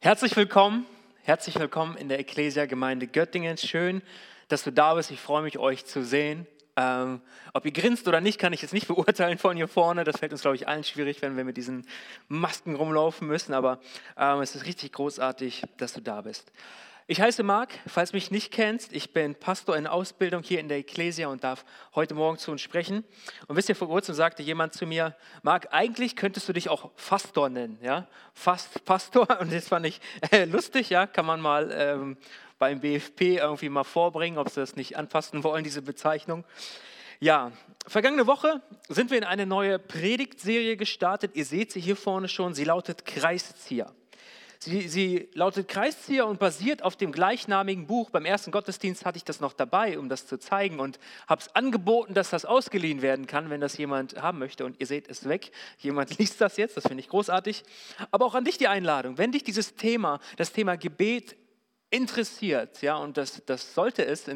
Herzlich willkommen, herzlich willkommen in der Ecclesia Gemeinde Göttingen. Schön, dass du da bist. Ich freue mich, euch zu sehen. Ähm, ob ihr grinst oder nicht, kann ich jetzt nicht beurteilen von hier vorne. Das fällt uns, glaube ich, allen schwierig, wenn wir mit diesen Masken rumlaufen müssen. Aber ähm, es ist richtig großartig, dass du da bist. Ich heiße Marc, falls mich nicht kennst, ich bin Pastor in Ausbildung hier in der Ecclesia und darf heute Morgen zu uns sprechen. Und wisst ihr, vor kurzem sagte jemand zu mir, Marc, eigentlich könntest du dich auch Fastor nennen, ja? Fast Pastor und das fand ich äh, lustig, ja, kann man mal ähm, beim BFP irgendwie mal vorbringen, ob sie das nicht anpassen wollen, diese Bezeichnung. Ja, vergangene Woche sind wir in eine neue Predigtserie gestartet. Ihr seht sie hier vorne schon, sie lautet Kreiszieher. Sie, sie lautet Kreiszieher und basiert auf dem gleichnamigen Buch. Beim ersten Gottesdienst hatte ich das noch dabei, um das zu zeigen und habe es angeboten, dass das ausgeliehen werden kann, wenn das jemand haben möchte. Und ihr seht es weg. Jemand liest das jetzt, das finde ich großartig. Aber auch an dich die Einladung. Wenn dich dieses Thema, das Thema Gebet interessiert, ja, und das, das sollte es,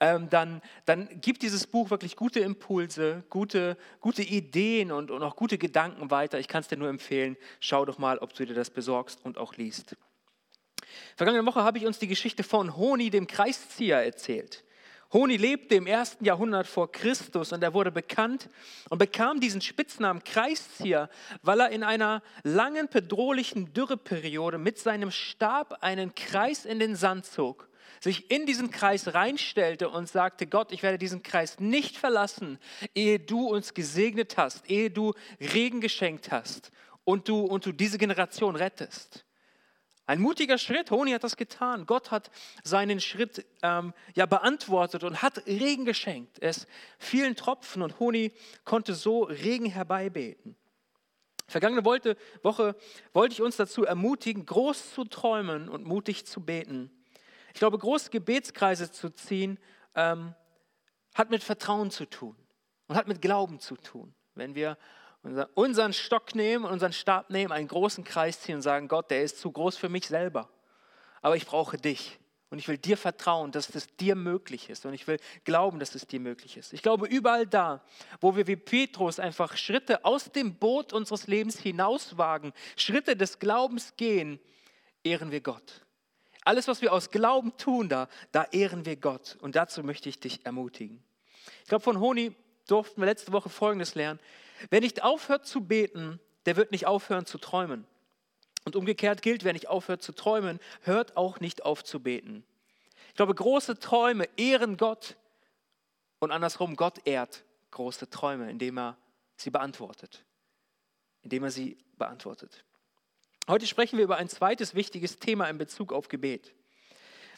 ähm, dann, dann gibt dieses Buch wirklich gute Impulse, gute, gute Ideen und, und auch gute Gedanken weiter. Ich kann es dir nur empfehlen, schau doch mal, ob du dir das besorgst und auch liest. Vergangene Woche habe ich uns die Geschichte von Honi, dem Kreiszieher, erzählt. Honi lebte im ersten Jahrhundert vor Christus und er wurde bekannt und bekam diesen Spitznamen Kreiszieher, weil er in einer langen bedrohlichen Dürreperiode mit seinem Stab einen Kreis in den Sand zog, sich in diesen Kreis reinstellte und sagte, Gott, ich werde diesen Kreis nicht verlassen, ehe du uns gesegnet hast, ehe du Regen geschenkt hast und du, und du diese Generation rettest. Ein mutiger Schritt, Honi hat das getan. Gott hat seinen Schritt ähm, ja, beantwortet und hat Regen geschenkt. Es fielen Tropfen und Honi konnte so Regen herbeibeten. Vergangene Woche wollte ich uns dazu ermutigen, groß zu träumen und mutig zu beten. Ich glaube, große Gebetskreise zu ziehen, ähm, hat mit Vertrauen zu tun und hat mit Glauben zu tun. Wenn wir unseren Stock nehmen, unseren Stab nehmen, einen großen Kreis ziehen und sagen, Gott, der ist zu groß für mich selber. Aber ich brauche dich. Und ich will dir vertrauen, dass es dir möglich ist. Und ich will glauben, dass es dir möglich ist. Ich glaube, überall da, wo wir wie Petrus einfach Schritte aus dem Boot unseres Lebens hinauswagen, Schritte des Glaubens gehen, ehren wir Gott. Alles, was wir aus Glauben tun, da, da ehren wir Gott. Und dazu möchte ich dich ermutigen. Ich glaube, von Honi durften wir letzte Woche Folgendes lernen. Wer nicht aufhört zu beten, der wird nicht aufhören zu träumen. Und umgekehrt gilt, wer nicht aufhört zu träumen, hört auch nicht auf zu beten. Ich glaube, große Träume ehren Gott und andersrum, Gott ehrt große Träume, indem er sie beantwortet. Indem er sie beantwortet. Heute sprechen wir über ein zweites wichtiges Thema in Bezug auf Gebet.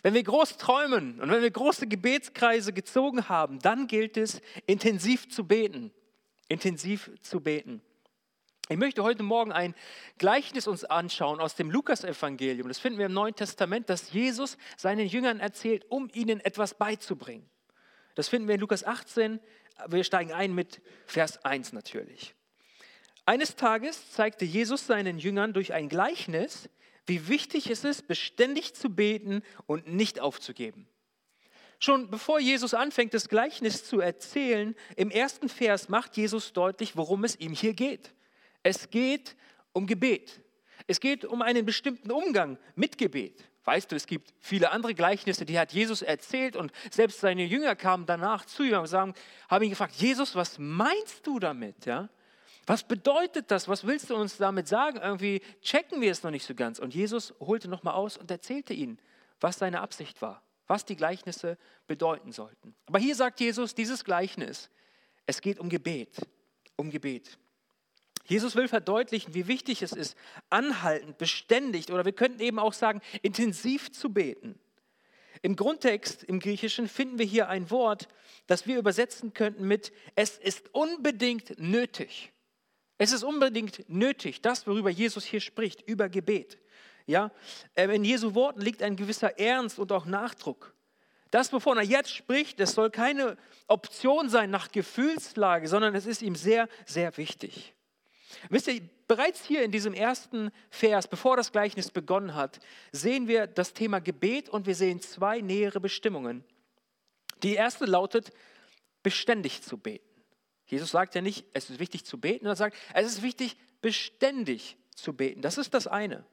Wenn wir groß träumen und wenn wir große Gebetskreise gezogen haben, dann gilt es, intensiv zu beten intensiv zu beten. Ich möchte heute Morgen ein Gleichnis uns anschauen aus dem Lukasevangelium. Das finden wir im Neuen Testament, dass Jesus seinen Jüngern erzählt, um ihnen etwas beizubringen. Das finden wir in Lukas 18. Wir steigen ein mit Vers 1 natürlich. Eines Tages zeigte Jesus seinen Jüngern durch ein Gleichnis, wie wichtig es ist, beständig zu beten und nicht aufzugeben. Schon bevor Jesus anfängt, das Gleichnis zu erzählen, im ersten Vers macht Jesus deutlich, worum es ihm hier geht. Es geht um Gebet. Es geht um einen bestimmten Umgang mit Gebet. Weißt du, es gibt viele andere Gleichnisse, die hat Jesus erzählt und selbst seine Jünger kamen danach zu ihm und sagen, haben ihn gefragt, Jesus, was meinst du damit? Ja? Was bedeutet das? Was willst du uns damit sagen? Irgendwie checken wir es noch nicht so ganz. Und Jesus holte nochmal aus und erzählte ihnen, was seine Absicht war was die Gleichnisse bedeuten sollten. Aber hier sagt Jesus dieses Gleichnis, es geht um Gebet, um Gebet. Jesus will verdeutlichen, wie wichtig es ist, anhaltend, beständig oder wir könnten eben auch sagen, intensiv zu beten. Im Grundtext im Griechischen finden wir hier ein Wort, das wir übersetzen könnten mit, es ist unbedingt nötig. Es ist unbedingt nötig, das, worüber Jesus hier spricht, über Gebet. Ja, ähm, in Jesu Worten liegt ein gewisser Ernst und auch Nachdruck. Das, wovon er jetzt spricht, das soll keine Option sein nach Gefühlslage, sondern es ist ihm sehr, sehr wichtig. Wisst ihr, bereits hier in diesem ersten Vers, bevor das Gleichnis begonnen hat, sehen wir das Thema Gebet und wir sehen zwei nähere Bestimmungen. Die erste lautet, beständig zu beten. Jesus sagt ja nicht, es ist wichtig zu beten, er sagt, es ist wichtig, beständig zu beten. Das ist das eine.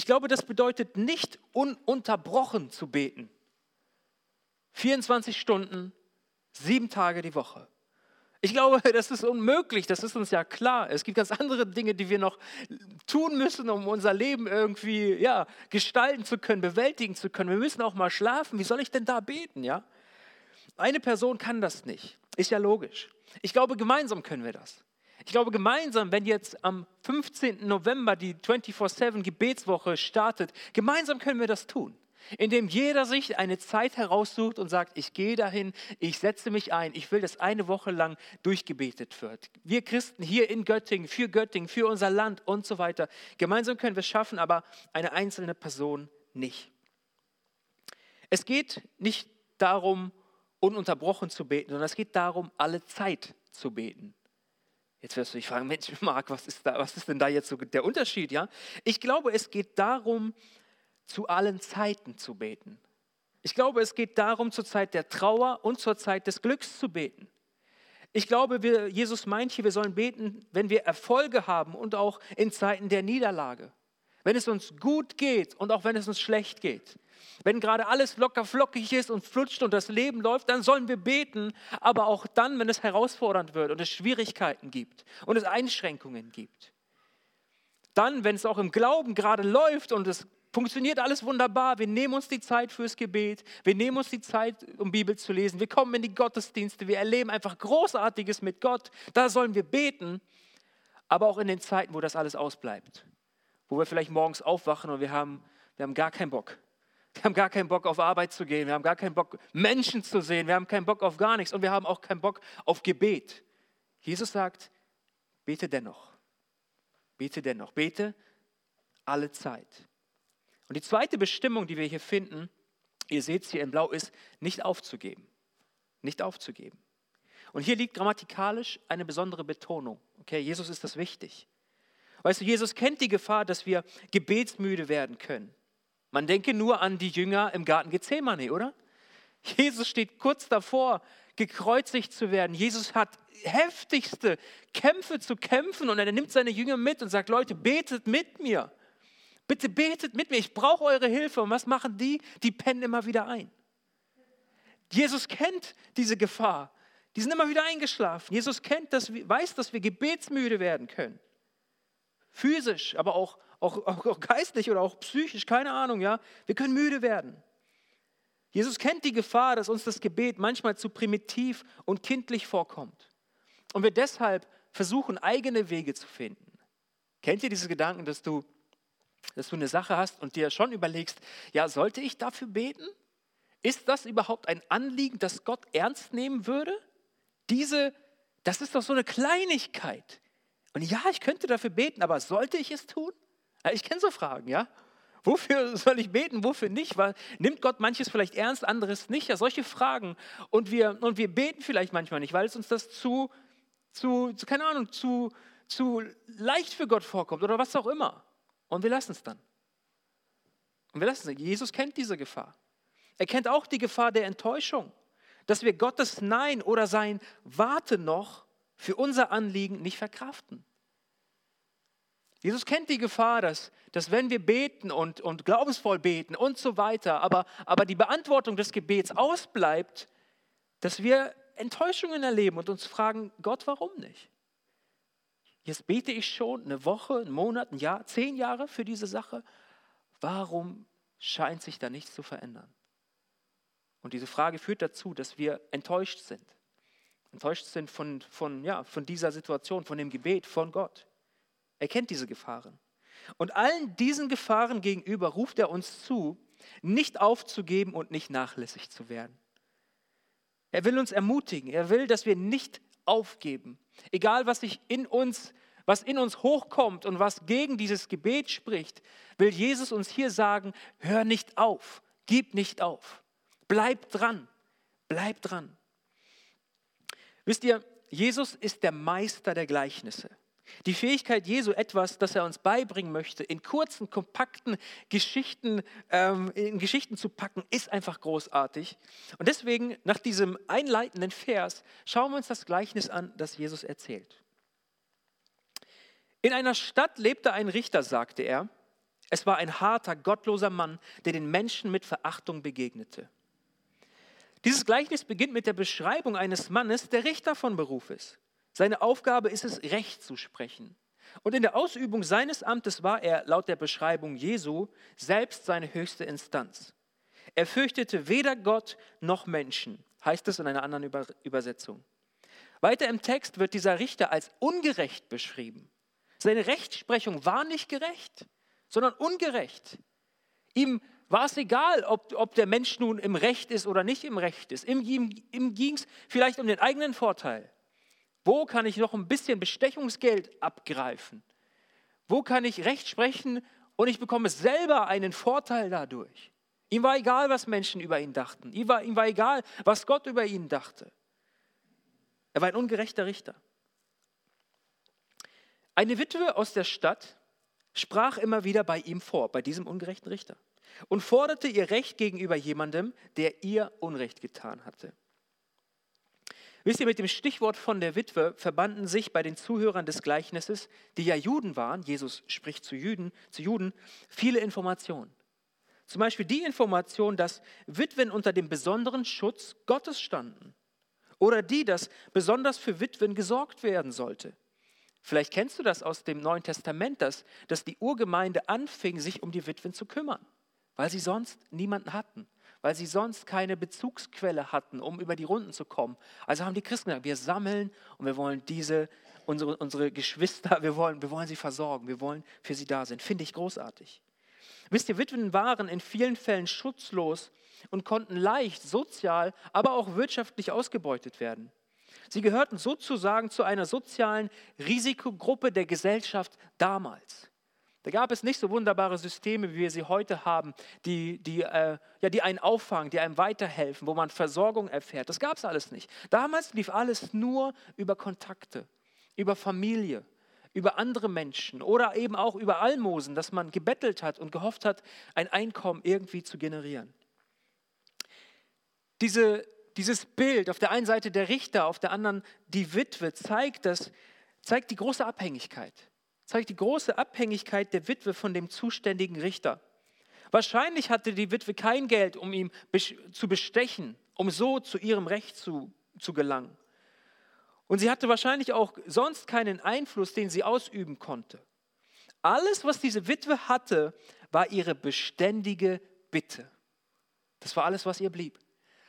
Ich glaube, das bedeutet nicht ununterbrochen zu beten. 24 Stunden, sieben Tage die Woche. Ich glaube, das ist unmöglich, das ist uns ja klar. Es gibt ganz andere Dinge, die wir noch tun müssen, um unser Leben irgendwie ja, gestalten zu können, bewältigen zu können. Wir müssen auch mal schlafen. Wie soll ich denn da beten, ja? Eine Person kann das nicht. Ist ja logisch. Ich glaube, gemeinsam können wir das. Ich glaube, gemeinsam, wenn jetzt am 15. November die 24-7 Gebetswoche startet, gemeinsam können wir das tun indem jeder sich eine Zeit heraussucht und sagt, ich gehe dahin, ich setze mich ein, ich will, dass eine Woche lang durchgebetet wird. Wir Christen hier in Göttingen, für Göttingen, für unser Land und so weiter. Gemeinsam können wir es schaffen, aber eine einzelne Person nicht. Es geht nicht darum, ununterbrochen zu beten, sondern es geht darum, alle Zeit zu beten. Jetzt wirst du dich fragen, Mensch, Marc, was ist, da, was ist denn da jetzt so der Unterschied? Ja? Ich glaube, es geht darum, zu allen Zeiten zu beten. Ich glaube, es geht darum, zur Zeit der Trauer und zur Zeit des Glücks zu beten. Ich glaube, wir, Jesus meint hier, wir sollen beten, wenn wir Erfolge haben und auch in Zeiten der Niederlage. Wenn es uns gut geht und auch wenn es uns schlecht geht. Wenn gerade alles locker flockig ist und flutscht und das Leben läuft, dann sollen wir beten, aber auch dann, wenn es herausfordernd wird und es Schwierigkeiten gibt und es Einschränkungen gibt. Dann, wenn es auch im Glauben gerade läuft und es funktioniert alles wunderbar. Wir nehmen uns die Zeit fürs Gebet. Wir nehmen uns die Zeit, um Bibel zu lesen. Wir kommen in die Gottesdienste. Wir erleben einfach Großartiges mit Gott. Da sollen wir beten. Aber auch in den Zeiten, wo das alles ausbleibt. Wo wir vielleicht morgens aufwachen und wir haben, wir haben gar keinen Bock. Wir haben gar keinen Bock auf Arbeit zu gehen. Wir haben gar keinen Bock, Menschen zu sehen. Wir haben keinen Bock auf gar nichts. Und wir haben auch keinen Bock auf Gebet. Jesus sagt, bete dennoch. Bete dennoch. Bete alle Zeit. Und die zweite Bestimmung, die wir hier finden, ihr seht es hier in Blau, ist nicht aufzugeben. Nicht aufzugeben. Und hier liegt grammatikalisch eine besondere Betonung. Okay, Jesus ist das wichtig. Weißt du, Jesus kennt die Gefahr, dass wir gebetsmüde werden können. Man denke nur an die Jünger im Garten Gethsemane, oder? Jesus steht kurz davor, gekreuzigt zu werden. Jesus hat heftigste Kämpfe zu kämpfen und er nimmt seine Jünger mit und sagt, Leute, betet mit mir. Bitte betet mit mir, ich brauche eure Hilfe. Und was machen die? Die pennen immer wieder ein. Jesus kennt diese Gefahr. Die sind immer wieder eingeschlafen. Jesus kennt das, weiß, dass wir gebetsmüde werden können. Physisch, aber auch, auch, auch, auch geistlich oder auch psychisch, keine Ahnung, ja. Wir können müde werden. Jesus kennt die Gefahr, dass uns das Gebet manchmal zu primitiv und kindlich vorkommt. Und wir deshalb versuchen, eigene Wege zu finden. Kennt ihr diese Gedanken, dass du dass du eine Sache hast und dir schon überlegst, ja, sollte ich dafür beten? Ist das überhaupt ein Anliegen, das Gott ernst nehmen würde? Diese, das ist doch so eine Kleinigkeit. Und ja, ich könnte dafür beten, aber sollte ich es tun? Ich kenne so Fragen, ja. Wofür soll ich beten, wofür nicht? Weil, nimmt Gott manches vielleicht ernst, anderes nicht? Ja, solche Fragen. Und wir, und wir beten vielleicht manchmal nicht, weil es uns das zu, zu, zu keine Ahnung, zu, zu leicht für Gott vorkommt oder was auch immer. Und wir lassen es dann. Und wir lassen es. Jesus kennt diese Gefahr. Er kennt auch die Gefahr der Enttäuschung, dass wir Gottes Nein oder sein Warte noch für unser Anliegen nicht verkraften. Jesus kennt die Gefahr, dass, dass wenn wir beten und, und glaubensvoll beten und so weiter, aber, aber die Beantwortung des Gebets ausbleibt, dass wir Enttäuschungen erleben und uns fragen, Gott, warum nicht? Jetzt bete ich schon eine Woche, einen Monat, ein Jahr, zehn Jahre für diese Sache. Warum scheint sich da nichts zu verändern? Und diese Frage führt dazu, dass wir enttäuscht sind. Enttäuscht sind von, von, ja, von dieser Situation, von dem Gebet, von Gott. Er kennt diese Gefahren. Und allen diesen Gefahren gegenüber ruft er uns zu, nicht aufzugeben und nicht nachlässig zu werden. Er will uns ermutigen. Er will, dass wir nicht aufgeben. Egal, was sich in uns, was in uns hochkommt und was gegen dieses Gebet spricht, will Jesus uns hier sagen, hör nicht auf, gib nicht auf. Bleib dran, bleib dran. Wisst ihr, Jesus ist der Meister der Gleichnisse. Die Fähigkeit Jesu, etwas, das er uns beibringen möchte, in kurzen, kompakten Geschichten, ähm, in Geschichten zu packen, ist einfach großartig. Und deswegen, nach diesem einleitenden Vers, schauen wir uns das Gleichnis an, das Jesus erzählt. In einer Stadt lebte ein Richter, sagte er. Es war ein harter, gottloser Mann, der den Menschen mit Verachtung begegnete. Dieses Gleichnis beginnt mit der Beschreibung eines Mannes, der Richter von Beruf ist. Seine Aufgabe ist es, Recht zu sprechen. Und in der Ausübung seines Amtes war er, laut der Beschreibung Jesu, selbst seine höchste Instanz. Er fürchtete weder Gott noch Menschen, heißt es in einer anderen Übersetzung. Weiter im Text wird dieser Richter als ungerecht beschrieben. Seine Rechtsprechung war nicht gerecht, sondern ungerecht. Ihm war es egal, ob, ob der Mensch nun im Recht ist oder nicht im Recht ist. Ihm, ihm, ihm ging es vielleicht um den eigenen Vorteil. Wo kann ich noch ein bisschen Bestechungsgeld abgreifen? Wo kann ich Recht sprechen und ich bekomme selber einen Vorteil dadurch? Ihm war egal, was Menschen über ihn dachten. Ihm war, ihm war egal, was Gott über ihn dachte. Er war ein ungerechter Richter. Eine Witwe aus der Stadt sprach immer wieder bei ihm vor, bei diesem ungerechten Richter, und forderte ihr Recht gegenüber jemandem, der ihr Unrecht getan hatte. Wisst ihr, mit dem Stichwort von der Witwe verbanden sich bei den Zuhörern des Gleichnisses, die ja Juden waren, Jesus spricht zu Juden, zu Juden, viele Informationen. Zum Beispiel die Information, dass Witwen unter dem besonderen Schutz Gottes standen. Oder die, dass besonders für Witwen gesorgt werden sollte. Vielleicht kennst du das aus dem Neuen Testament, dass, dass die Urgemeinde anfing, sich um die Witwen zu kümmern, weil sie sonst niemanden hatten weil sie sonst keine Bezugsquelle hatten, um über die Runden zu kommen. Also haben die Christen gesagt, wir sammeln und wir wollen diese, unsere, unsere Geschwister, wir wollen, wir wollen sie versorgen, wir wollen für sie da sein. Finde ich großartig. Wisst ihr, Witwen waren in vielen Fällen schutzlos und konnten leicht sozial, aber auch wirtschaftlich ausgebeutet werden. Sie gehörten sozusagen zu einer sozialen Risikogruppe der Gesellschaft damals. Da gab es nicht so wunderbare Systeme, wie wir sie heute haben, die, die, äh, ja, die einen auffangen, die einem weiterhelfen, wo man Versorgung erfährt. Das gab es alles nicht. Damals lief alles nur über Kontakte, über Familie, über andere Menschen oder eben auch über Almosen, dass man gebettelt hat und gehofft hat, ein Einkommen irgendwie zu generieren. Diese, dieses Bild, auf der einen Seite der Richter, auf der anderen die Witwe, zeigt, das, zeigt die große Abhängigkeit zeigt die große Abhängigkeit der Witwe von dem zuständigen Richter. Wahrscheinlich hatte die Witwe kein Geld, um ihn zu bestechen, um so zu ihrem Recht zu, zu gelangen. Und sie hatte wahrscheinlich auch sonst keinen Einfluss, den sie ausüben konnte. Alles, was diese Witwe hatte, war ihre beständige Bitte. Das war alles, was ihr blieb.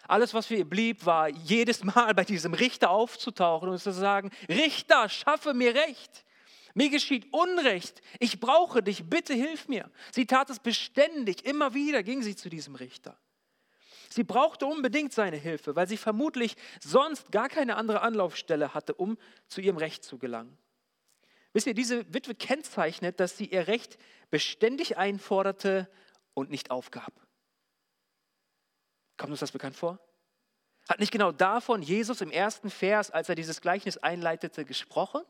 Alles, was für ihr blieb, war jedes Mal bei diesem Richter aufzutauchen und zu sagen, Richter, schaffe mir Recht. Mir geschieht Unrecht. Ich brauche dich. Bitte hilf mir. Sie tat es beständig. Immer wieder ging sie zu diesem Richter. Sie brauchte unbedingt seine Hilfe, weil sie vermutlich sonst gar keine andere Anlaufstelle hatte, um zu ihrem Recht zu gelangen. Wisst ihr, diese Witwe kennzeichnet, dass sie ihr Recht beständig einforderte und nicht aufgab. Kommt uns das bekannt vor? Hat nicht genau davon Jesus im ersten Vers, als er dieses Gleichnis einleitete, gesprochen?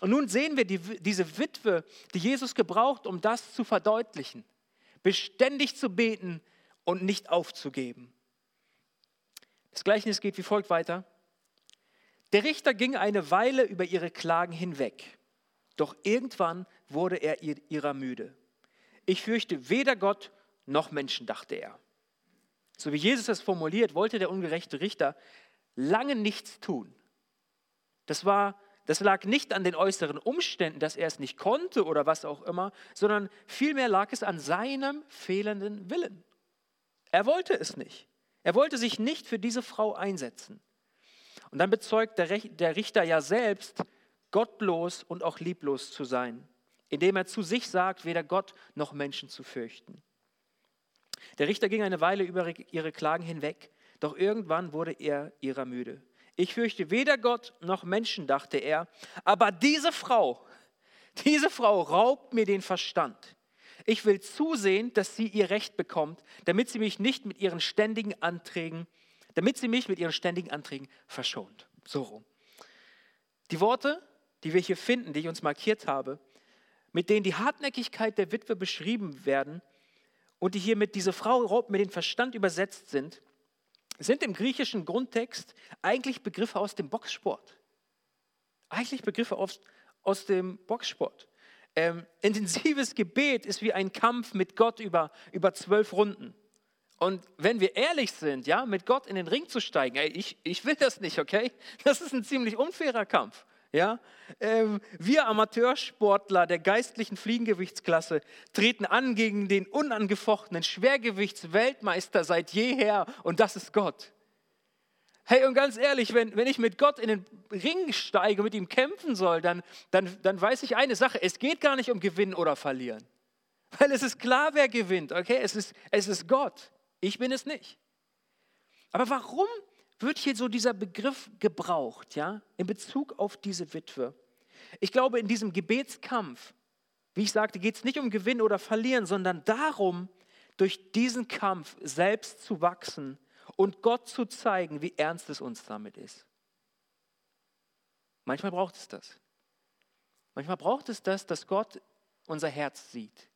Und nun sehen wir die, diese Witwe, die Jesus gebraucht, um das zu verdeutlichen. Beständig zu beten und nicht aufzugeben. Das Gleichnis geht wie folgt weiter. Der Richter ging eine Weile über ihre Klagen hinweg, doch irgendwann wurde er ihrer müde. Ich fürchte weder Gott noch Menschen, dachte er. So wie Jesus es formuliert, wollte der ungerechte Richter lange nichts tun. Das war das lag nicht an den äußeren Umständen, dass er es nicht konnte oder was auch immer, sondern vielmehr lag es an seinem fehlenden Willen. Er wollte es nicht. Er wollte sich nicht für diese Frau einsetzen. Und dann bezeugt der Richter ja selbst, gottlos und auch lieblos zu sein, indem er zu sich sagt, weder Gott noch Menschen zu fürchten. Der Richter ging eine Weile über ihre Klagen hinweg, doch irgendwann wurde er ihrer müde. Ich fürchte weder Gott noch Menschen, dachte er, aber diese Frau, diese Frau raubt mir den Verstand. Ich will zusehen, dass sie ihr Recht bekommt, damit sie mich nicht mit ihren ständigen Anträgen, damit sie mich mit ihren ständigen Anträgen verschont. So rum. Die Worte, die wir hier finden, die ich uns markiert habe, mit denen die Hartnäckigkeit der Witwe beschrieben werden und die hier mit diese Frau raubt mir den Verstand übersetzt sind, sind im griechischen Grundtext eigentlich Begriffe aus dem Boxsport. Eigentlich Begriffe aus, aus dem Boxsport. ähm, intensives Gebet ist wie ein Kampf mit Gott über, über zwölf Runden. Und wenn wir ehrlich sind, ja, mit Gott in den Ring zu steigen, ey, ich, ich will das nicht, okay? Das ist ein ziemlich unfairer Kampf. Ja? Ähm, wir Amateursportler der geistlichen Fliegengewichtsklasse treten an gegen den unangefochtenen Schwergewichtsweltmeister seit jeher und das ist Gott. Hey, und ganz ehrlich, wenn, wenn ich mit Gott in den Ring steige, mit ihm kämpfen soll, dann, dann, dann weiß ich eine Sache, es geht gar nicht um Gewinnen oder Verlieren. Weil es ist klar, wer gewinnt, okay? Es ist, es ist Gott. Ich bin es nicht. Aber warum wird hier so dieser Begriff gebraucht, ja, in Bezug auf diese Witwe? Ich glaube, in diesem Gebetskampf, wie ich sagte, geht es nicht um Gewinnen oder Verlieren, sondern darum, durch diesen Kampf selbst zu wachsen und Gott zu zeigen, wie ernst es uns damit ist. Manchmal braucht es das. Manchmal braucht es das, dass Gott unser Herz sieht,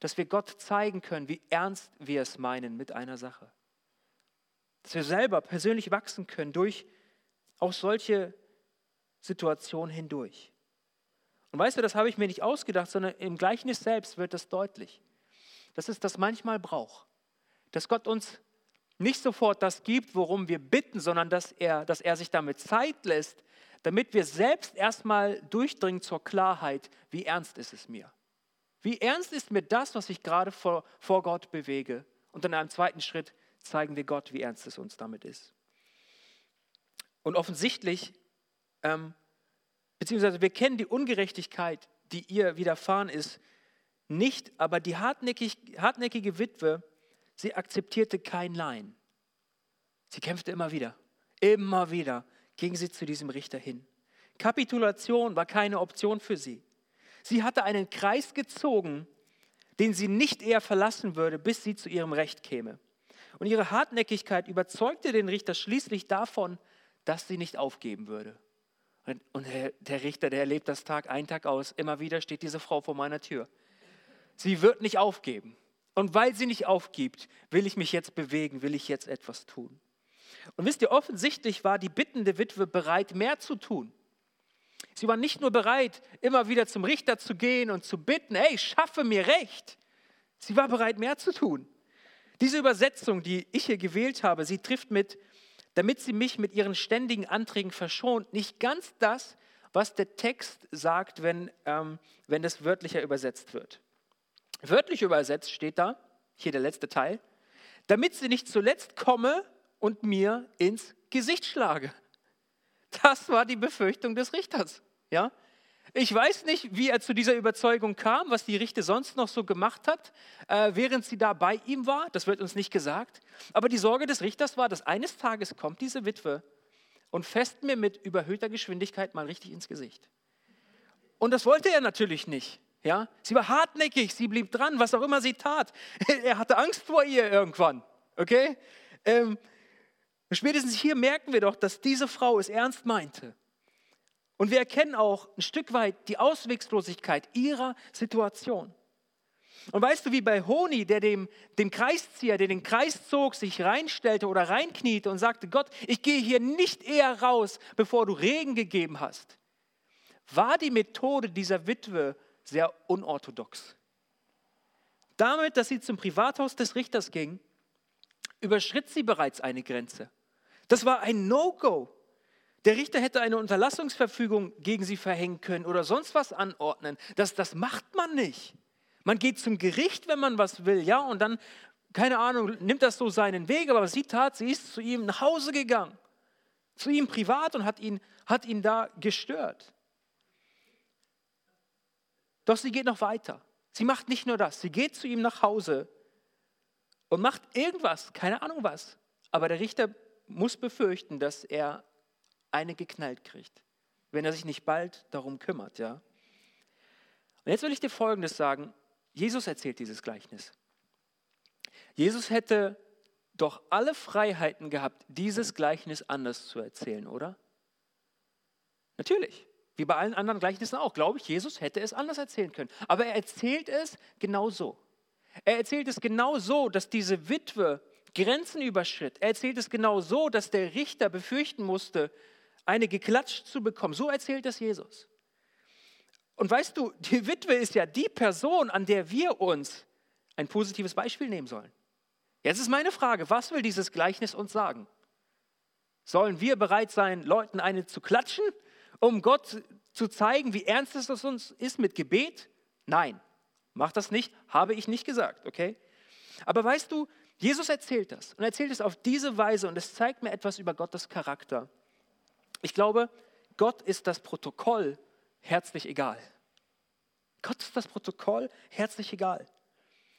dass wir Gott zeigen können, wie ernst wir es meinen mit einer Sache. Dass wir selber persönlich wachsen können durch auch solche Situationen hindurch. Und weißt du, das habe ich mir nicht ausgedacht, sondern im Gleichnis selbst wird das deutlich, dass es das manchmal braucht, dass Gott uns nicht sofort das gibt, worum wir bitten, sondern dass er, dass er sich damit Zeit lässt, damit wir selbst erstmal durchdringen zur Klarheit, wie ernst ist es mir? Wie ernst ist mir das, was ich gerade vor, vor Gott bewege? Und in einem zweiten Schritt zeigen wir Gott, wie ernst es uns damit ist. Und offensichtlich, ähm, beziehungsweise wir kennen die Ungerechtigkeit, die ihr widerfahren ist, nicht, aber die hartnäckig, hartnäckige Witwe, Sie akzeptierte kein Nein. Sie kämpfte immer wieder, immer wieder ging sie zu diesem Richter hin. Kapitulation war keine Option für sie. Sie hatte einen Kreis gezogen, den sie nicht eher verlassen würde, bis sie zu ihrem Recht käme. Und ihre Hartnäckigkeit überzeugte den Richter schließlich davon, dass sie nicht aufgeben würde. Und der Richter, der erlebt das Tag ein, Tag aus, immer wieder steht diese Frau vor meiner Tür. Sie wird nicht aufgeben. Und weil sie nicht aufgibt, will ich mich jetzt bewegen, will ich jetzt etwas tun. Und wisst ihr, offensichtlich war die bittende Witwe bereit, mehr zu tun. Sie war nicht nur bereit, immer wieder zum Richter zu gehen und zu bitten, hey, schaffe mir Recht. Sie war bereit, mehr zu tun. Diese Übersetzung, die ich hier gewählt habe, sie trifft mit, damit sie mich mit ihren ständigen Anträgen verschont, nicht ganz das, was der Text sagt, wenn, ähm, wenn das wörtlicher übersetzt wird. Wörtlich übersetzt steht da, hier der letzte Teil, damit sie nicht zuletzt komme und mir ins Gesicht schlage. Das war die Befürchtung des Richters. Ja? Ich weiß nicht, wie er zu dieser Überzeugung kam, was die Richter sonst noch so gemacht hat, äh, während sie da bei ihm war. Das wird uns nicht gesagt. Aber die Sorge des Richters war, dass eines Tages kommt diese Witwe und fest mir mit überhöhter Geschwindigkeit mal richtig ins Gesicht. Und das wollte er natürlich nicht. Ja? Sie war hartnäckig, sie blieb dran, was auch immer sie tat. Er hatte Angst vor ihr irgendwann. Okay? Ähm, spätestens hier merken wir doch, dass diese Frau es ernst meinte. Und wir erkennen auch ein Stück weit die Auswegslosigkeit ihrer Situation. Und weißt du, wie bei Honi, der dem, dem Kreiszieher, der den Kreis zog, sich reinstellte oder reinkniete und sagte, Gott, ich gehe hier nicht eher raus, bevor du Regen gegeben hast, war die Methode dieser Witwe sehr unorthodox. Damit, dass sie zum Privathaus des Richters ging, überschritt sie bereits eine Grenze. Das war ein No-Go. Der Richter hätte eine Unterlassungsverfügung gegen sie verhängen können oder sonst was anordnen. Das, das macht man nicht. Man geht zum Gericht, wenn man was will, ja, und dann, keine Ahnung, nimmt das so seinen Weg, aber was sie tat, sie ist zu ihm nach Hause gegangen, zu ihm privat und hat ihn, hat ihn da gestört. Doch sie geht noch weiter. Sie macht nicht nur das, sie geht zu ihm nach Hause und macht irgendwas, keine Ahnung was. Aber der Richter muss befürchten, dass er eine geknallt kriegt, wenn er sich nicht bald darum kümmert. Ja? Und jetzt will ich dir Folgendes sagen. Jesus erzählt dieses Gleichnis. Jesus hätte doch alle Freiheiten gehabt, dieses Gleichnis anders zu erzählen, oder? Natürlich. Wie bei allen anderen Gleichnissen auch, glaube ich, Jesus hätte es anders erzählen können. Aber er erzählt es genau so. Er erzählt es genau so, dass diese Witwe Grenzen überschritt. Er erzählt es genau so, dass der Richter befürchten musste, eine geklatscht zu bekommen. So erzählt es Jesus. Und weißt du, die Witwe ist ja die Person, an der wir uns ein positives Beispiel nehmen sollen. Jetzt ist meine Frage, was will dieses Gleichnis uns sagen? Sollen wir bereit sein, Leuten eine zu klatschen, um Gott zu zeigen, wie ernst es uns ist mit Gebet? Nein, mach das nicht, habe ich nicht gesagt, okay? Aber weißt du, Jesus erzählt das und erzählt es auf diese Weise und es zeigt mir etwas über Gottes Charakter. Ich glaube, Gott ist das Protokoll herzlich egal. Gott ist das Protokoll herzlich egal.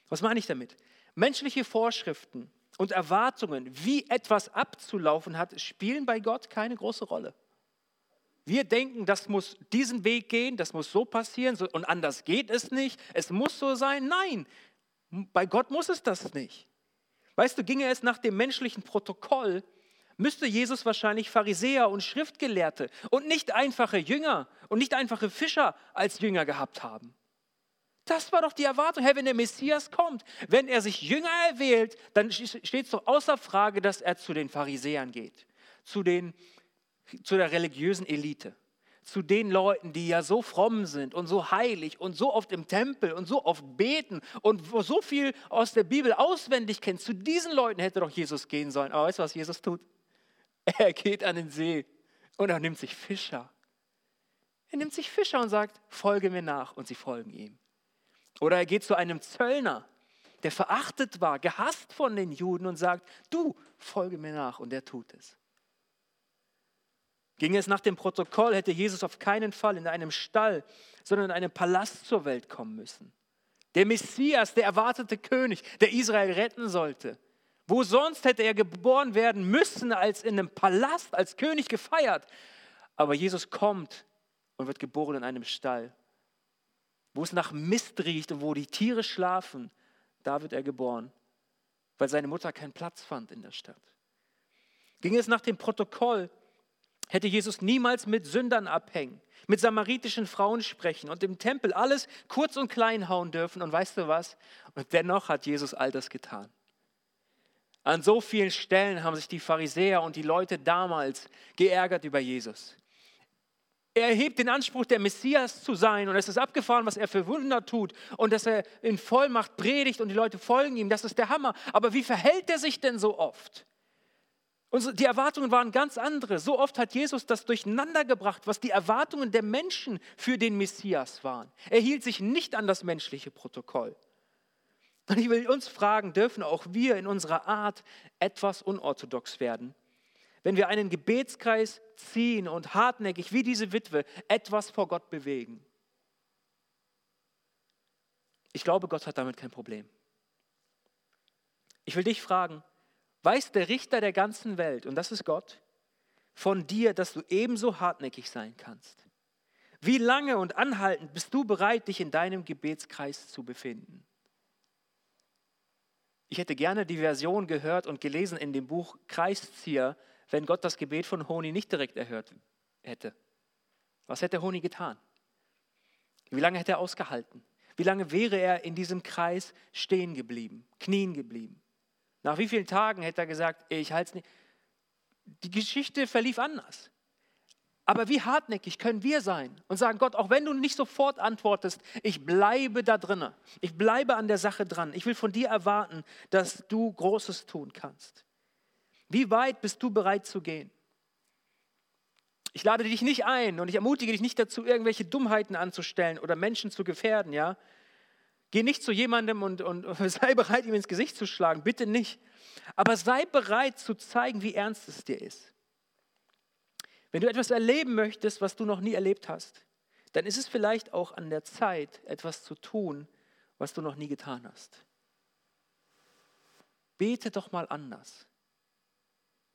Was meine ich damit? Menschliche Vorschriften und Erwartungen, wie etwas abzulaufen hat, spielen bei Gott keine große Rolle. Wir denken, das muss diesen Weg gehen, das muss so passieren und anders geht es nicht. Es muss so sein. Nein, bei Gott muss es das nicht. Weißt du, ginge es nach dem menschlichen Protokoll, müsste Jesus wahrscheinlich Pharisäer und Schriftgelehrte und nicht einfache Jünger und nicht einfache Fischer als Jünger gehabt haben. Das war doch die Erwartung. Herr, wenn der Messias kommt, wenn er sich Jünger erwählt, dann steht es doch außer Frage, dass er zu den Pharisäern geht, zu, den, zu der religiösen Elite, zu den Leuten, die ja so fromm sind und so heilig und so oft im Tempel und so oft beten und so viel aus der Bibel auswendig kennen. Zu diesen Leuten hätte doch Jesus gehen sollen. Aber weißt du, was Jesus tut? Er geht an den See und er nimmt sich Fischer. Er nimmt sich Fischer und sagt, folge mir nach und sie folgen ihm. Oder er geht zu einem Zöllner, der verachtet war, gehasst von den Juden und sagt, du, folge mir nach und er tut es. Ging es nach dem Protokoll, hätte Jesus auf keinen Fall in einem Stall, sondern in einem Palast zur Welt kommen müssen. Der Messias, der erwartete König, der Israel retten sollte. Wo sonst hätte er geboren werden müssen als in einem Palast, als König gefeiert. Aber Jesus kommt und wird geboren in einem Stall wo es nach Mist riecht und wo die Tiere schlafen, da wird er geboren, weil seine Mutter keinen Platz fand in der Stadt. Ging es nach dem Protokoll, hätte Jesus niemals mit Sündern abhängen, mit samaritischen Frauen sprechen und im Tempel alles kurz und klein hauen dürfen. Und weißt du was? Und dennoch hat Jesus all das getan. An so vielen Stellen haben sich die Pharisäer und die Leute damals geärgert über Jesus. Er erhebt den Anspruch, der Messias zu sein und es ist abgefahren, was er für Wunder tut und dass er in Vollmacht predigt und die Leute folgen ihm. Das ist der Hammer. Aber wie verhält er sich denn so oft? Und die Erwartungen waren ganz andere. So oft hat Jesus das durcheinander gebracht, was die Erwartungen der Menschen für den Messias waren. Er hielt sich nicht an das menschliche Protokoll. Und ich will uns fragen, dürfen auch wir in unserer Art etwas unorthodox werden? wenn wir einen Gebetskreis ziehen und hartnäckig wie diese Witwe etwas vor Gott bewegen. Ich glaube, Gott hat damit kein Problem. Ich will dich fragen, weiß der Richter der ganzen Welt, und das ist Gott, von dir, dass du ebenso hartnäckig sein kannst? Wie lange und anhaltend bist du bereit, dich in deinem Gebetskreis zu befinden? Ich hätte gerne die Version gehört und gelesen in dem Buch Kreiszieher wenn Gott das Gebet von Honi nicht direkt erhört hätte? Was hätte Honi getan? Wie lange hätte er ausgehalten? Wie lange wäre er in diesem Kreis stehen geblieben, knien geblieben? Nach wie vielen Tagen hätte er gesagt, ich halte es nicht? Die Geschichte verlief anders. Aber wie hartnäckig können wir sein und sagen, Gott, auch wenn du nicht sofort antwortest, ich bleibe da drinnen. Ich bleibe an der Sache dran. Ich will von dir erwarten, dass du Großes tun kannst. Wie weit bist du bereit zu gehen? Ich lade dich nicht ein und ich ermutige dich nicht dazu, irgendwelche Dummheiten anzustellen oder Menschen zu gefährden, ja? Geh nicht zu jemandem und, und sei bereit, ihm ins Gesicht zu schlagen, bitte nicht. Aber sei bereit zu zeigen, wie ernst es dir ist. Wenn du etwas erleben möchtest, was du noch nie erlebt hast, dann ist es vielleicht auch an der Zeit, etwas zu tun, was du noch nie getan hast. Bete doch mal anders.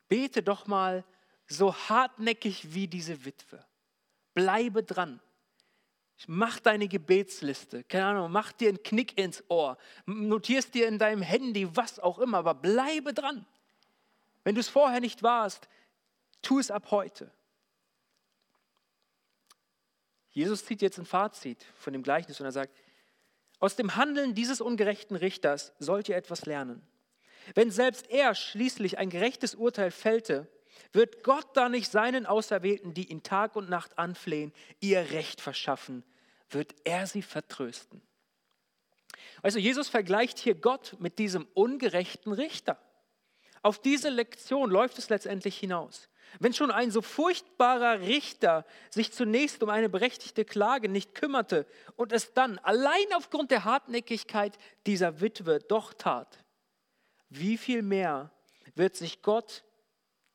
Bete doch mal so hartnäckig wie diese Witwe. Bleibe dran. Mach deine Gebetsliste. Keine Ahnung, mach dir einen Knick ins Ohr. Notierst dir in deinem Handy, was auch immer, aber bleibe dran. Wenn du es vorher nicht warst, tu es ab heute. Jesus zieht jetzt ein Fazit von dem Gleichnis und er sagt, aus dem Handeln dieses ungerechten Richters sollt ihr etwas lernen. Wenn selbst er schließlich ein gerechtes Urteil fällte, wird Gott da nicht seinen Auserwählten, die ihn Tag und Nacht anflehen, ihr Recht verschaffen, wird er sie vertrösten. Also Jesus vergleicht hier Gott mit diesem ungerechten Richter. Auf diese Lektion läuft es letztendlich hinaus. Wenn schon ein so furchtbarer Richter sich zunächst um eine berechtigte Klage nicht kümmerte und es dann allein aufgrund der Hartnäckigkeit dieser Witwe doch tat, wie viel mehr wird sich Gott,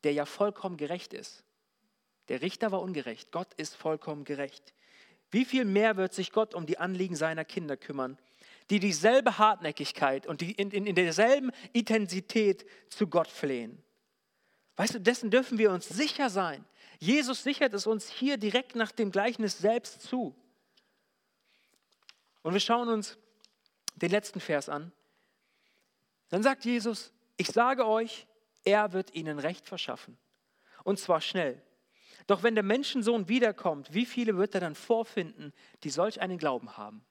der ja vollkommen gerecht ist, der Richter war ungerecht, Gott ist vollkommen gerecht, wie viel mehr wird sich Gott um die Anliegen seiner Kinder kümmern, die dieselbe Hartnäckigkeit und die in, in, in derselben Intensität zu Gott flehen. Weißt du, dessen dürfen wir uns sicher sein. Jesus sichert es uns hier direkt nach dem Gleichnis selbst zu. Und wir schauen uns den letzten Vers an. Dann sagt Jesus, ich sage euch, er wird ihnen Recht verschaffen. Und zwar schnell. Doch wenn der Menschensohn wiederkommt, wie viele wird er dann vorfinden, die solch einen Glauben haben?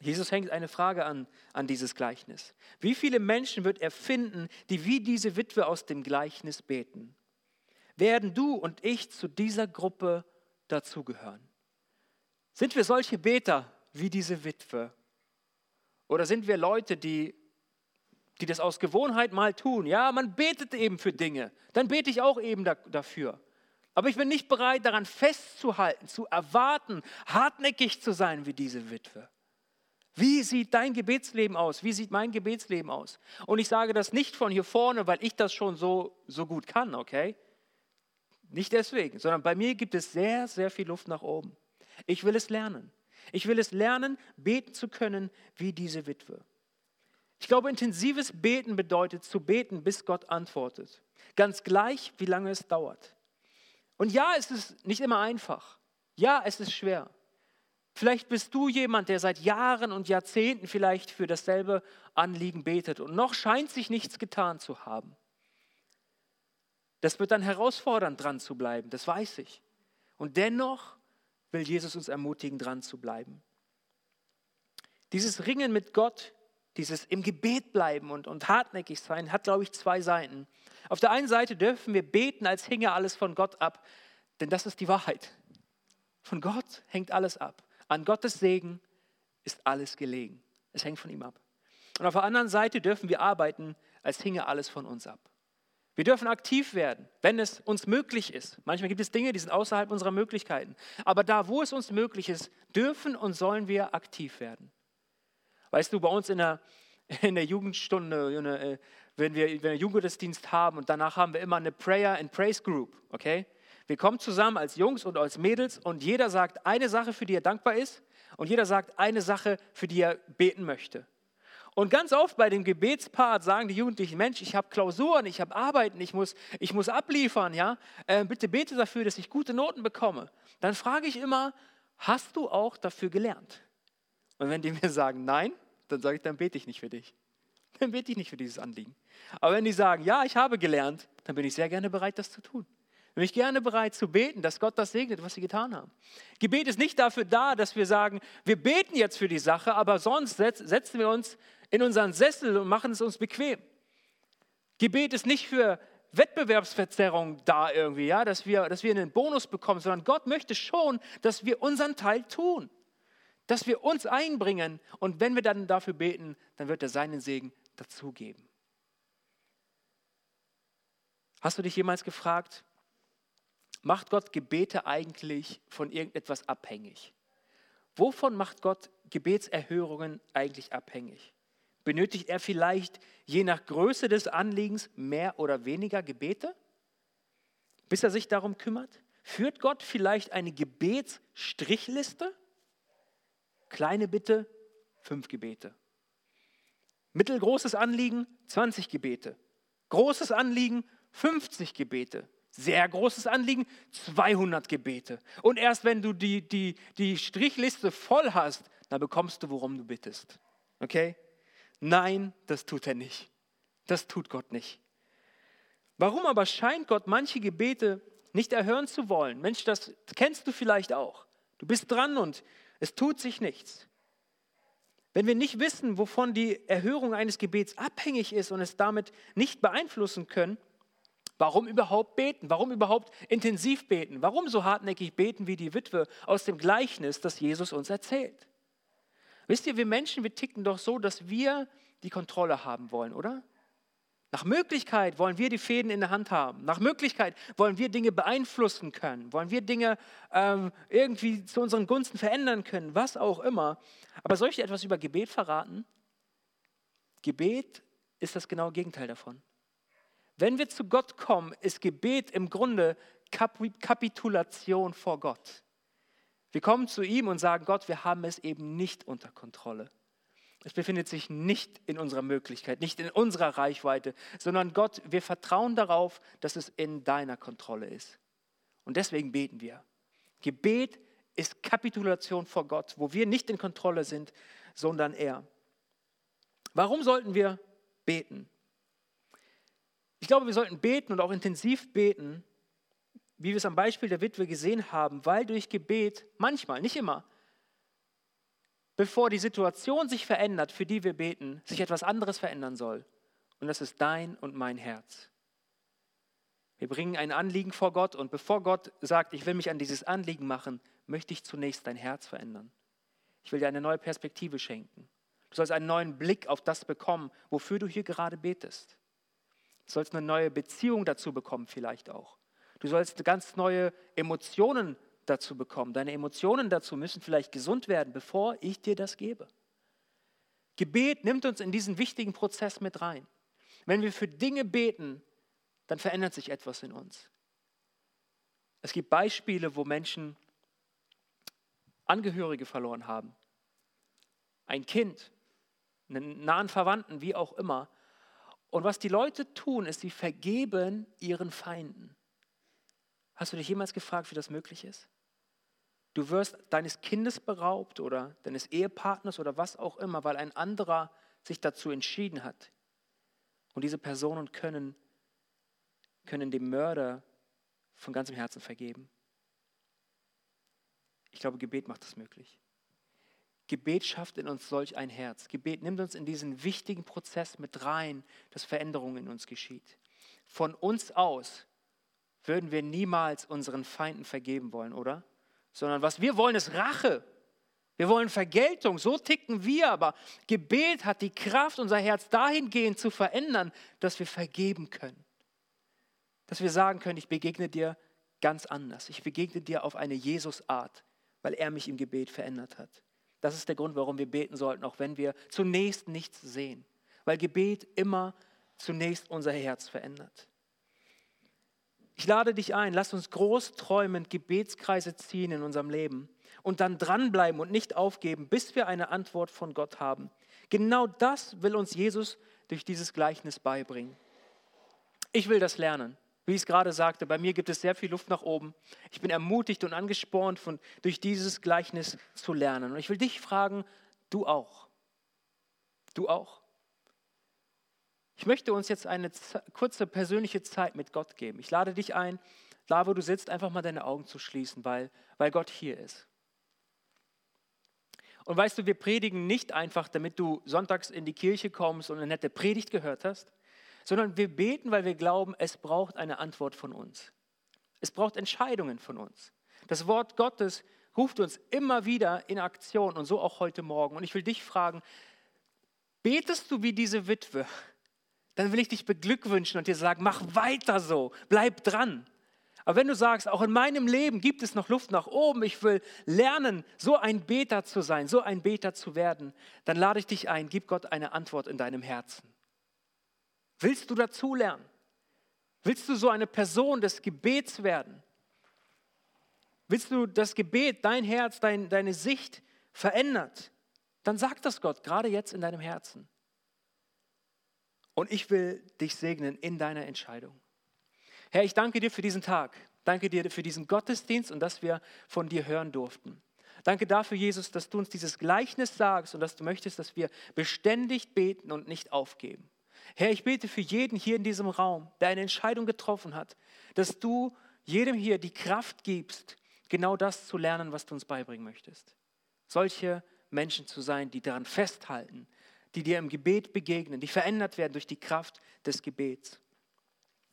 Jesus hängt eine Frage an, an dieses Gleichnis. Wie viele Menschen wird er finden, die wie diese Witwe aus dem Gleichnis beten? Werden du und ich zu dieser Gruppe dazugehören? Sind wir solche Beter wie diese Witwe? Oder sind wir Leute, die, die das aus Gewohnheit mal tun? Ja, man betet eben für Dinge. Dann bete ich auch eben da, dafür. Aber ich bin nicht bereit, daran festzuhalten, zu erwarten, hartnäckig zu sein wie diese Witwe. Wie sieht dein Gebetsleben aus? Wie sieht mein Gebetsleben aus? Und ich sage das nicht von hier vorne, weil ich das schon so, so gut kann, okay? Nicht deswegen, sondern bei mir gibt es sehr, sehr viel Luft nach oben. Ich will es lernen. Ich will es lernen, beten zu können wie diese Witwe. Ich glaube, intensives Beten bedeutet zu beten, bis Gott antwortet. Ganz gleich, wie lange es dauert. Und ja, es ist nicht immer einfach. Ja, es ist schwer. Vielleicht bist du jemand, der seit Jahren und Jahrzehnten vielleicht für dasselbe Anliegen betet und noch scheint sich nichts getan zu haben. Das wird dann herausfordernd, dran zu bleiben, das weiß ich. Und dennoch will Jesus uns ermutigen, dran zu bleiben. Dieses Ringen mit Gott, dieses im Gebet bleiben und, und hartnäckig sein, hat, glaube ich, zwei Seiten. Auf der einen Seite dürfen wir beten, als hinge alles von Gott ab, denn das ist die Wahrheit. Von Gott hängt alles ab. An Gottes Segen ist alles gelegen. Es hängt von ihm ab. Und auf der anderen Seite dürfen wir arbeiten, als hinge alles von uns ab. Wir dürfen aktiv werden, wenn es uns möglich ist. Manchmal gibt es Dinge, die sind außerhalb unserer Möglichkeiten. Aber da, wo es uns möglich ist, dürfen und sollen wir aktiv werden. Weißt du, bei uns in der, in der Jugendstunde, äh, wenn wir, wenn wir Jugendgottesdienst haben und danach haben wir immer eine Prayer and Praise Group, okay? Wir kommen zusammen als Jungs und als Mädels und jeder sagt eine Sache, für die er dankbar ist und jeder sagt eine Sache, für die er beten möchte. Und ganz oft bei dem Gebetspart sagen die Jugendlichen, Mensch, ich habe Klausuren, ich habe Arbeiten, ich muss, ich muss abliefern, ja, äh, bitte bete dafür, dass ich gute Noten bekomme. Dann frage ich immer, hast du auch dafür gelernt? Und wenn die mir sagen, nein, dann sage ich, dann bete ich nicht für dich. Dann bete ich nicht für dieses Anliegen. Aber wenn die sagen, ja, ich habe gelernt, dann bin ich sehr gerne bereit, das zu tun bin ich gerne bereit zu beten, dass Gott das segnet, was sie getan haben. Gebet ist nicht dafür da, dass wir sagen, wir beten jetzt für die Sache, aber sonst setzen wir uns in unseren Sessel und machen es uns bequem. Gebet ist nicht für Wettbewerbsverzerrung da irgendwie, ja, dass wir, dass wir einen Bonus bekommen, sondern Gott möchte schon, dass wir unseren Teil tun, dass wir uns einbringen und wenn wir dann dafür beten, dann wird er seinen Segen dazugeben. Hast du dich jemals gefragt, macht Gott Gebete eigentlich von irgendetwas abhängig? Wovon macht Gott Gebetserhörungen eigentlich abhängig? Benötigt er vielleicht je nach Größe des Anliegens mehr oder weniger Gebete, bis er sich darum kümmert? Führt Gott vielleicht eine Gebetsstrichliste? Kleine Bitte, fünf Gebete. Mittelgroßes Anliegen, 20 Gebete. Großes Anliegen, 50 Gebete sehr großes Anliegen, 200 Gebete. Und erst wenn du die, die, die Strichliste voll hast, dann bekommst du, worum du bittest. Okay? Nein, das tut er nicht. Das tut Gott nicht. Warum aber scheint Gott manche Gebete nicht erhören zu wollen? Mensch, das kennst du vielleicht auch. Du bist dran und es tut sich nichts. Wenn wir nicht wissen, wovon die Erhörung eines Gebets abhängig ist und es damit nicht beeinflussen können, Warum überhaupt beten? Warum überhaupt intensiv beten? Warum so hartnäckig beten wie die Witwe aus dem Gleichnis, das Jesus uns erzählt? Wisst ihr, wir Menschen, wir ticken doch so, dass wir die Kontrolle haben wollen, oder? Nach Möglichkeit wollen wir die Fäden in der Hand haben. Nach Möglichkeit wollen wir Dinge beeinflussen können. Wollen wir Dinge ähm, irgendwie zu unseren Gunsten verändern können, was auch immer. Aber soll ich dir etwas über Gebet verraten? Gebet ist das genaue Gegenteil davon. Wenn wir zu Gott kommen, ist Gebet im Grunde Kapitulation vor Gott. Wir kommen zu ihm und sagen, Gott, wir haben es eben nicht unter Kontrolle. Es befindet sich nicht in unserer Möglichkeit, nicht in unserer Reichweite, sondern Gott, wir vertrauen darauf, dass es in deiner Kontrolle ist. Und deswegen beten wir. Gebet ist Kapitulation vor Gott, wo wir nicht in Kontrolle sind, sondern er. Warum sollten wir beten? Ich glaube, wir sollten beten und auch intensiv beten, wie wir es am Beispiel der Witwe gesehen haben, weil durch Gebet manchmal, nicht immer, bevor die Situation sich verändert, für die wir beten, sich etwas anderes verändern soll. Und das ist dein und mein Herz. Wir bringen ein Anliegen vor Gott und bevor Gott sagt, ich will mich an dieses Anliegen machen, möchte ich zunächst dein Herz verändern. Ich will dir eine neue Perspektive schenken. Du sollst einen neuen Blick auf das bekommen, wofür du hier gerade betest. Du sollst eine neue Beziehung dazu bekommen, vielleicht auch. Du sollst ganz neue Emotionen dazu bekommen. Deine Emotionen dazu müssen vielleicht gesund werden, bevor ich dir das gebe. Gebet nimmt uns in diesen wichtigen Prozess mit rein. Wenn wir für Dinge beten, dann verändert sich etwas in uns. Es gibt Beispiele, wo Menschen Angehörige verloren haben. Ein Kind, einen nahen Verwandten, wie auch immer. Und was die Leute tun, ist, sie vergeben ihren Feinden. Hast du dich jemals gefragt, wie das möglich ist? Du wirst deines Kindes beraubt oder deines Ehepartners oder was auch immer, weil ein anderer sich dazu entschieden hat. Und diese Personen können, können dem Mörder von ganzem Herzen vergeben. Ich glaube, Gebet macht das möglich. Gebet schafft in uns solch ein Herz. Gebet nimmt uns in diesen wichtigen Prozess mit rein, dass Veränderung in uns geschieht. Von uns aus würden wir niemals unseren Feinden vergeben wollen, oder? sondern was wir wollen, ist Rache. Wir wollen Vergeltung, so ticken wir, aber Gebet hat die Kraft, unser Herz dahingehend zu verändern, dass wir vergeben können. Dass wir sagen können, ich begegne dir ganz anders. Ich begegne dir auf eine Jesus-Art, weil er mich im Gebet verändert hat. Das ist der Grund, warum wir beten sollten, auch wenn wir zunächst nichts sehen. Weil Gebet immer zunächst unser Herz verändert. Ich lade dich ein, lass uns groß träumend Gebetskreise ziehen in unserem Leben und dann dranbleiben und nicht aufgeben, bis wir eine Antwort von Gott haben. Genau das will uns Jesus durch dieses Gleichnis beibringen. Ich will das lernen. Wie ich es gerade sagte, bei mir gibt es sehr viel Luft nach oben. Ich bin ermutigt und angespornt, von, durch dieses Gleichnis zu lernen. Und ich will dich fragen, du auch. Du auch. Ich möchte uns jetzt eine kurze persönliche Zeit mit Gott geben. Ich lade dich ein, da wo du sitzt, einfach mal deine Augen zu schließen, weil, weil Gott hier ist. Und weißt du, wir predigen nicht einfach, damit du sonntags in die Kirche kommst und eine nette Predigt gehört hast, sondern wir beten, weil wir glauben, es braucht eine Antwort von uns. Es braucht Entscheidungen von uns. Das Wort Gottes ruft uns immer wieder in Aktion und so auch heute Morgen. Und ich will dich fragen, betest du wie diese Witwe? dann will ich dich beglückwünschen und dir sagen, mach weiter so, bleib dran. Aber wenn du sagst, auch in meinem Leben gibt es noch Luft nach oben, ich will lernen, so ein Beter zu sein, so ein Beter zu werden, dann lade ich dich ein, gib Gott eine Antwort in deinem Herzen. Willst du dazu lernen? Willst du so eine Person des Gebets werden? Willst du das Gebet, dein Herz, dein, deine Sicht verändert? Dann sag das Gott, gerade jetzt in deinem Herzen. Und ich will dich segnen in deiner Entscheidung. Herr, ich danke dir für diesen Tag. Danke dir für diesen Gottesdienst und dass wir von dir hören durften. Danke dafür, Jesus, dass du uns dieses Gleichnis sagst und dass du möchtest, dass wir beständig beten und nicht aufgeben. Herr, ich bete für jeden hier in diesem Raum, der eine Entscheidung getroffen hat, dass du jedem hier die Kraft gibst, genau das zu lernen, was du uns beibringen möchtest. Solche Menschen zu sein, die daran festhalten, die dir im Gebet begegnen, die verändert werden durch die Kraft des Gebets.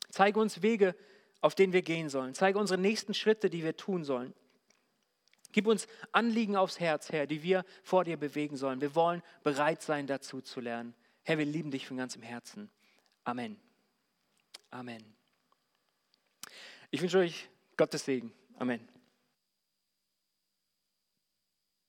Zeige uns Wege, auf denen wir gehen sollen. Zeige unsere nächsten Schritte, die wir tun sollen. Gib uns Anliegen aufs Herz, Herr, die wir vor dir bewegen sollen. Wir wollen bereit sein, dazu zu lernen. Herr, wir lieben dich von ganzem Herzen. Amen. Amen. Ich wünsche euch Gottes Segen. Amen.